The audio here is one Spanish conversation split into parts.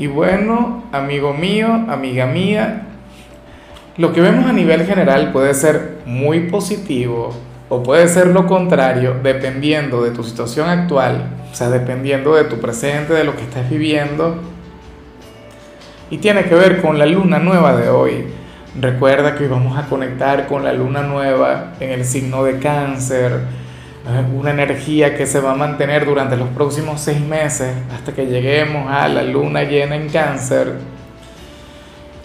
Y bueno, amigo mío, amiga mía, lo que vemos a nivel general puede ser muy positivo o puede ser lo contrario dependiendo de tu situación actual, o sea, dependiendo de tu presente, de lo que estás viviendo. Y tiene que ver con la luna nueva de hoy. Recuerda que hoy vamos a conectar con la luna nueva en el signo de cáncer una energía que se va a mantener durante los próximos seis meses hasta que lleguemos a la luna llena en cáncer.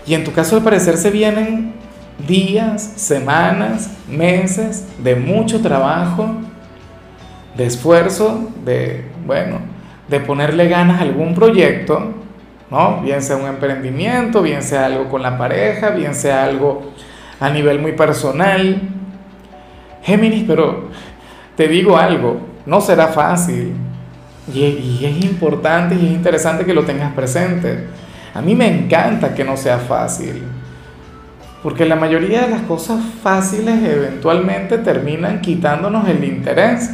Y en tu caso al parecer se vienen días, semanas, meses de mucho trabajo, de esfuerzo, de, bueno, de ponerle ganas a algún proyecto, ¿no? Bien sea un emprendimiento, bien sea algo con la pareja, bien sea algo a nivel muy personal. Géminis, pero te digo algo, no será fácil. Y, es importante y es interesante que lo tengas presente. A mí me encanta que no sea fácil. Porque la mayoría de las cosas fáciles eventualmente terminan quitándonos el interés.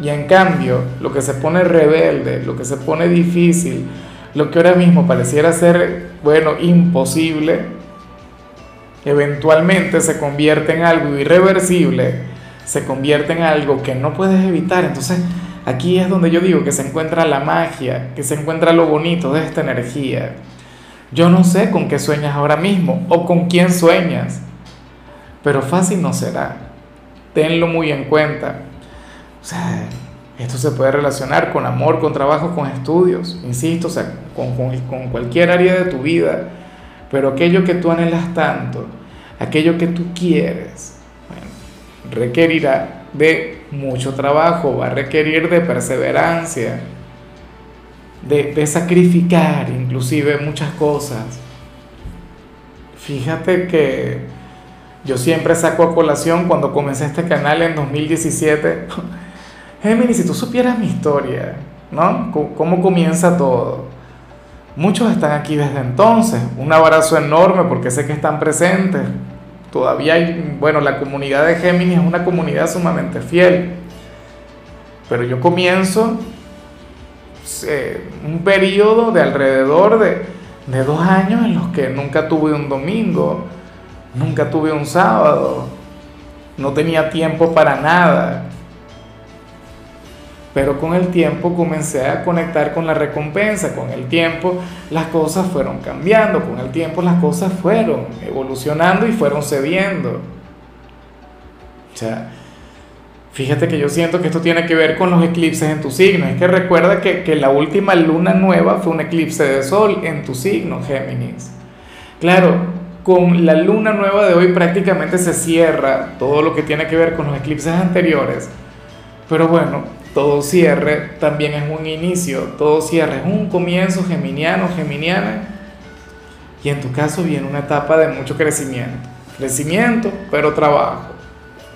Y en cambio, lo que se pone rebelde, lo que se pone difícil, lo que ahora mismo pareciera ser, bueno, imposible, eventualmente se convierte en algo irreversible se convierte en algo que no puedes evitar. Entonces, aquí es donde yo digo que se encuentra la magia, que se encuentra lo bonito de esta energía. Yo no sé con qué sueñas ahora mismo o con quién sueñas, pero fácil no será. Tenlo muy en cuenta. O sea, esto se puede relacionar con amor, con trabajo, con estudios, insisto, o sea, con, con, con cualquier área de tu vida. Pero aquello que tú anhelas tanto, aquello que tú quieres, requerirá de mucho trabajo, va a requerir de perseverancia, de, sacrificar inclusive muchas cosas. Fíjate que yo siempre saco a colación cuando comencé este canal en 2017. Géminis, si tú supieras mi historia, ¿no? cómo comienza todo? Muchos están aquí desde entonces. Un abrazo enorme porque sé que están presentes todavía hay, bueno, la comunidad de Géminis es una comunidad sumamente fiel, pero yo comienzo eh, un periodo de alrededor de, de dos años en los que nunca tuve un domingo, nunca tuve un sábado, no tenía tiempo para nada pero con el tiempo comencé a conectar con la recompensa, con el tiempo las cosas fueron cambiando, con el tiempo las cosas fueron evolucionando y fueron cediendo. O sea, fíjate que yo siento que esto tiene que ver con los eclipses en tu signo. Es que recuerda que, que la última luna nueva fue un eclipse de sol en tu signo, Géminis. Claro, con la luna nueva de hoy prácticamente se cierra todo lo que tiene que ver con los eclipses anteriores. Pero bueno, todo cierre también es un inicio, todo cierre es un comienzo geminiano, geminiana. Y en tu caso viene una etapa de mucho crecimiento. Crecimiento, pero trabajo,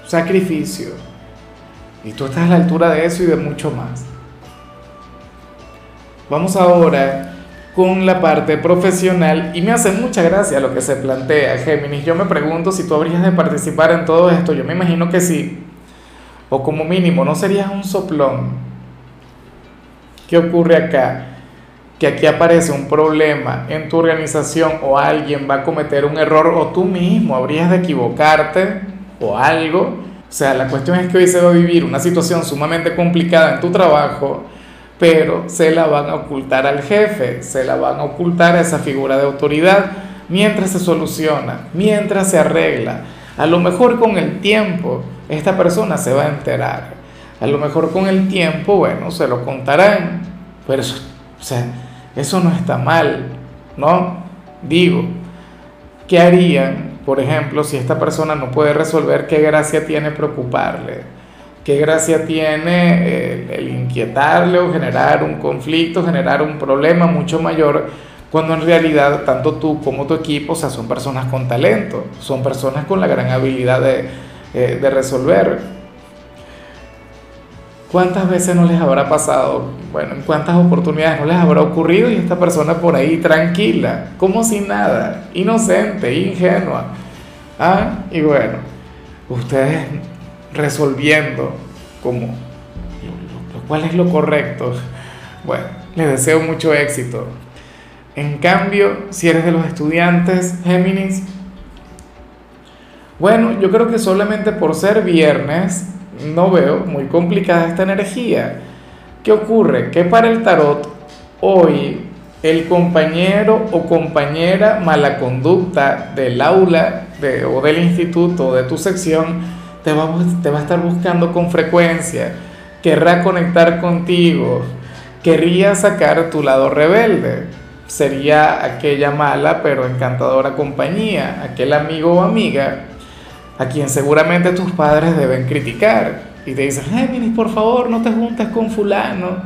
sacrificio. Y tú estás a la altura de eso y de mucho más. Vamos ahora con la parte profesional y me hace mucha gracia lo que se plantea, Géminis. Yo me pregunto si tú habrías de participar en todo esto. Yo me imagino que sí o como mínimo, ¿no serías un soplón? ¿Qué ocurre acá? Que aquí aparece un problema en tu organización o alguien va a cometer un error o tú mismo habrías de equivocarte o algo. O sea, la cuestión es que hoy se va a vivir una situación sumamente complicada en tu trabajo, pero se la van a ocultar al jefe, se la van a ocultar a esa figura de autoridad mientras se soluciona, mientras se arregla. A lo mejor con el tiempo esta persona se va a enterar. A lo mejor con el tiempo, bueno, se lo contarán, pero eso, o sea, eso no está mal, ¿no? Digo, ¿qué harían, por ejemplo, si esta persona no puede resolver, qué gracia tiene preocuparle? ¿Qué gracia tiene el, el inquietarle o generar un conflicto, generar un problema mucho mayor cuando en realidad tanto tú como tu equipo, o sea, son personas con talento, son personas con la gran habilidad de, eh, de resolver. ¿Cuántas veces no les habrá pasado? Bueno, en cuántas oportunidades no les habrá ocurrido y esta persona por ahí tranquila, como sin nada, inocente, ingenua. Ah, y bueno, ustedes resolviendo como cuál es lo correcto. Bueno, les deseo mucho éxito. En cambio, si eres de los estudiantes Géminis, bueno, yo creo que solamente por ser viernes no veo muy complicada esta energía. ¿Qué ocurre? Que para el tarot hoy el compañero o compañera mala conducta del aula de, o del instituto o de tu sección te va, te va a estar buscando con frecuencia, querrá conectar contigo, querría sacar tu lado rebelde. Sería aquella mala pero encantadora compañía, aquel amigo o amiga a quien seguramente tus padres deben criticar. Y te dicen, Géminis, por favor, no te juntes con fulano.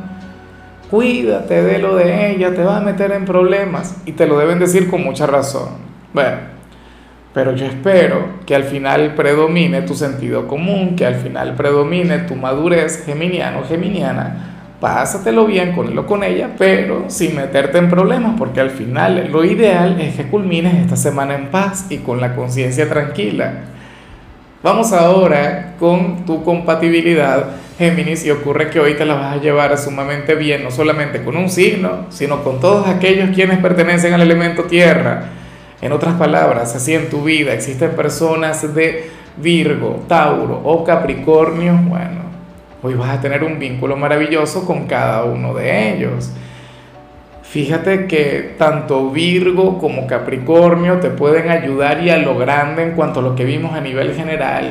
Cuídate de lo de ella, te va a meter en problemas. Y te lo deben decir con mucha razón. Bueno, pero yo espero que al final predomine tu sentido común, que al final predomine tu madurez geminiano, geminiana. Pásatelo bien con él o con ella, pero sin meterte en problemas, porque al final lo ideal es que culmines esta semana en paz y con la conciencia tranquila. Vamos ahora con tu compatibilidad, Géminis, y ocurre que hoy te la vas a llevar sumamente bien, no solamente con un signo, sino con todos aquellos quienes pertenecen al elemento tierra. En otras palabras, así en tu vida existen personas de Virgo, Tauro o Capricornio, bueno, hoy vas a tener un vínculo maravilloso con cada uno de ellos. Fíjate que tanto Virgo como Capricornio te pueden ayudar y a lo grande en cuanto a lo que vimos a nivel general.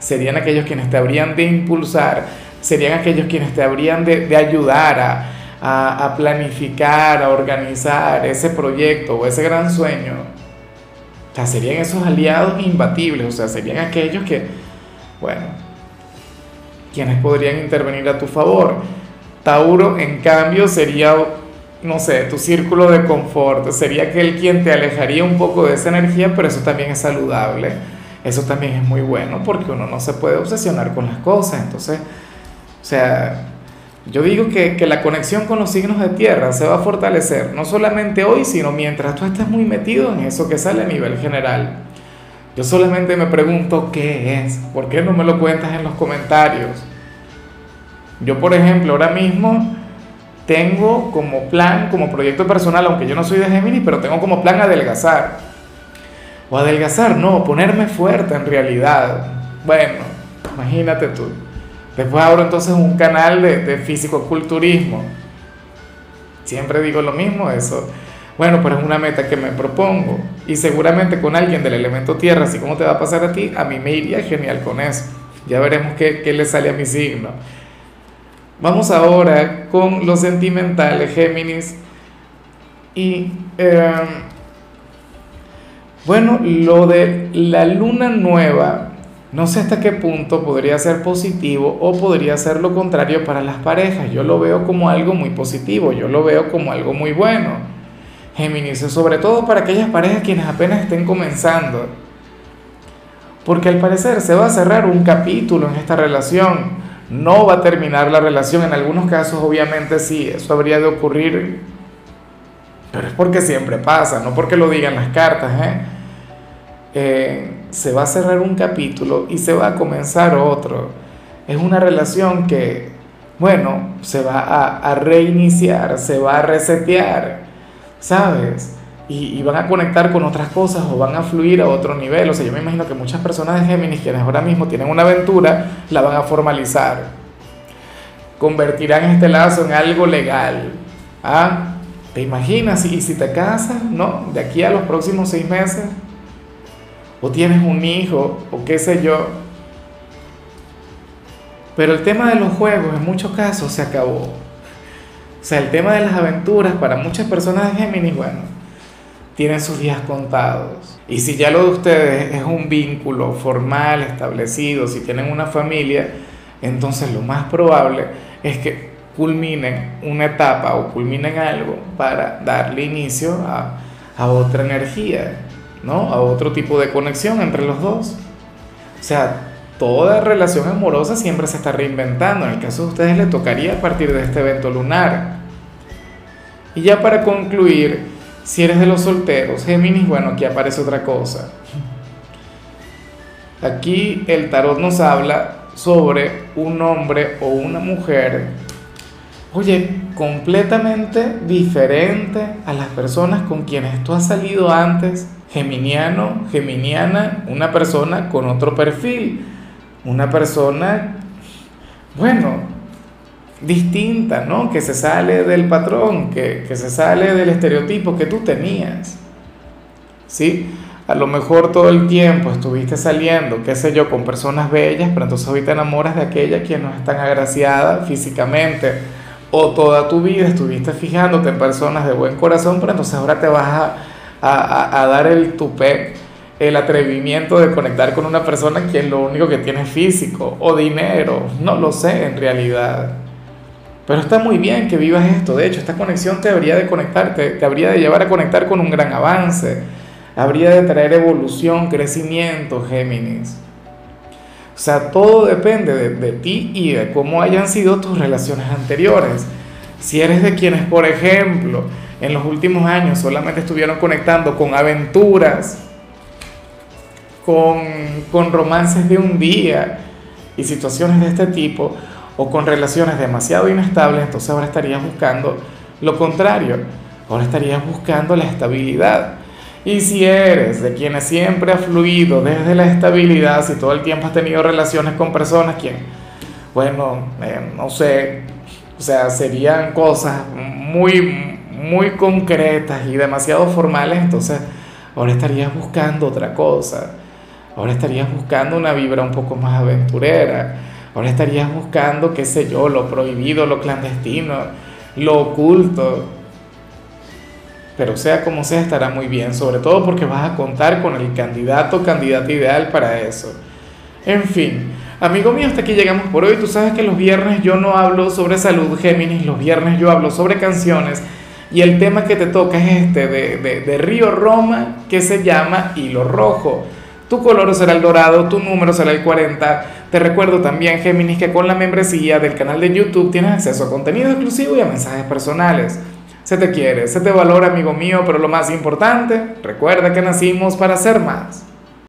Serían aquellos quienes te habrían de impulsar, serían aquellos quienes te habrían de, ayudar a, a planificar, a organizar ese proyecto o ese gran sueño. O sea, serían esos aliados imbatibles, o sea, serían aquellos que, bueno, quienes podrían intervenir a tu favor. Tauro, en cambio, sería no sé, tu círculo de confort, sería aquel quien te alejaría un poco de esa energía, pero eso también es saludable, eso también es muy bueno porque uno no se puede obsesionar con las cosas, entonces, o sea, yo digo que, que la conexión con los signos de tierra se va a fortalecer, no solamente hoy, sino mientras tú estés muy metido en eso que sale a nivel general. Yo solamente me pregunto qué es, ¿por qué no me lo cuentas en los comentarios? Yo, por ejemplo, ahora mismo tengo como plan, como proyecto personal, aunque yo no soy de Géminis, pero tengo como plan adelgazar. O adelgazar, no, ponerme fuerte en realidad. Bueno, imagínate tú. Después abro entonces un canal de, físico-culturismo. Siempre digo lo mismo, eso. Bueno, pero es una meta que me propongo. Y seguramente con alguien del elemento tierra, así como te va a pasar a ti, a mí me iría genial con eso. Ya veremos qué, qué le sale a mi signo. Vamos ahora con los sentimentales, Géminis. Y em, bueno, lo de la luna nueva, no sé hasta qué punto podría ser positivo o podría ser lo contrario para las parejas. Yo lo veo como algo muy positivo, yo lo veo como algo muy bueno. Géminis, sobre todo para aquellas parejas quienes apenas estén comenzando. Porque al parecer se va a cerrar un capítulo en esta relación no va a terminar la relación. En algunos casos, obviamente, sí, eso habría de ocurrir, pero es porque siempre pasa, no porque lo digan las cartas. ¿eh? Eh, se va a cerrar un capítulo y se va a comenzar otro. Es una relación que, bueno, se va a, a reiniciar, se va a resetear, ¿sabes? y, van a conectar con otras cosas o van a fluir a otro nivel. O sea, yo me imagino que muchas personas de Géminis, quienes ahora mismo tienen una aventura, la van a formalizar. Convertirán este lazo en algo legal. ¿Ah? ¿Te imaginas? Y si te casas, ¿no? De aquí a los próximos seis meses. O tienes un hijo, o qué sé yo. Pero el tema de los juegos en muchos casos se acabó. O sea, el tema de las aventuras para muchas personas de Géminis, bueno, tienen sus días contados. Y si ya lo de ustedes es un vínculo formal, establecido, si tienen una familia, entonces lo más probable es que culminen una etapa o culminen algo para darle inicio a, a otra energía, ¿no? A otro tipo de conexión entre los dos. O sea, toda relación amorosa siempre se está reinventando. En el caso de ustedes le tocaría a partir de este evento lunar. Y ya para concluir, si eres de los solteros, Géminis, bueno, aquí aparece otra cosa. Aquí el tarot nos habla sobre un hombre o una mujer, oye, completamente diferente a las personas con quienes tú has salido antes, geminiano, geminiana, una persona con otro perfil, una persona, bueno, distinta, ¿no? Que se sale del patrón, que, que se sale del estereotipo que tú tenías, ¿sí? a lo mejor todo el tiempo estuviste saliendo, qué sé yo, con personas bellas, pero entonces hoy te enamoras de aquella quien no es tan agraciada físicamente, o toda tu vida estuviste fijándote en personas de buen corazón, pero entonces ahora te vas a, a, a dar el tupé, el atrevimiento de conectar con una persona quien lo único que tiene es físico o dinero, no lo sé en realidad. Pero está muy bien que vivas esto, de hecho esta conexión te habría de conectarte, te habría de llevar a conectar con un gran avance habría de traer evolución, crecimiento, Géminis. O sea, todo depende de, ti y de cómo hayan sido tus relaciones anteriores. Si eres de quienes, por ejemplo, en los últimos años solamente estuvieron conectando con aventuras, con, con romances de un día y situaciones de este tipo, o con relaciones demasiado inestables, entonces ahora estarías buscando lo contrario. Ahora estarías buscando la estabilidad. Y si eres de quienes siempre ha fluido desde la estabilidad, si todo el tiempo has tenido relaciones con personas quien, bueno, eh, no sé, o sea, serían cosas muy, muy concretas y demasiado formales, entonces ahora estarías buscando otra cosa. Ahora estarías buscando una vibra un poco más aventurera. Ahora estarías buscando, qué sé yo, lo prohibido, lo clandestino, lo oculto pero sea como sea estará muy bien, sobre todo porque vas a contar con el candidato o candidata ideal para eso. En fin, amigo mío, hasta aquí llegamos por hoy. Tú sabes que los viernes yo no hablo sobre salud, Géminis, los viernes yo hablo sobre canciones y el tema que te toca es este de, de, de Río Roma que se llama Hilo Rojo. Tu color será el dorado, tu número será el 40. Te recuerdo también, Géminis, que con la membresía del canal de YouTube tienes acceso a contenido exclusivo y a mensajes personales. Se te quiere, se te valora, amigo mío, pero lo más importante, recuerda que nacimos para ser más.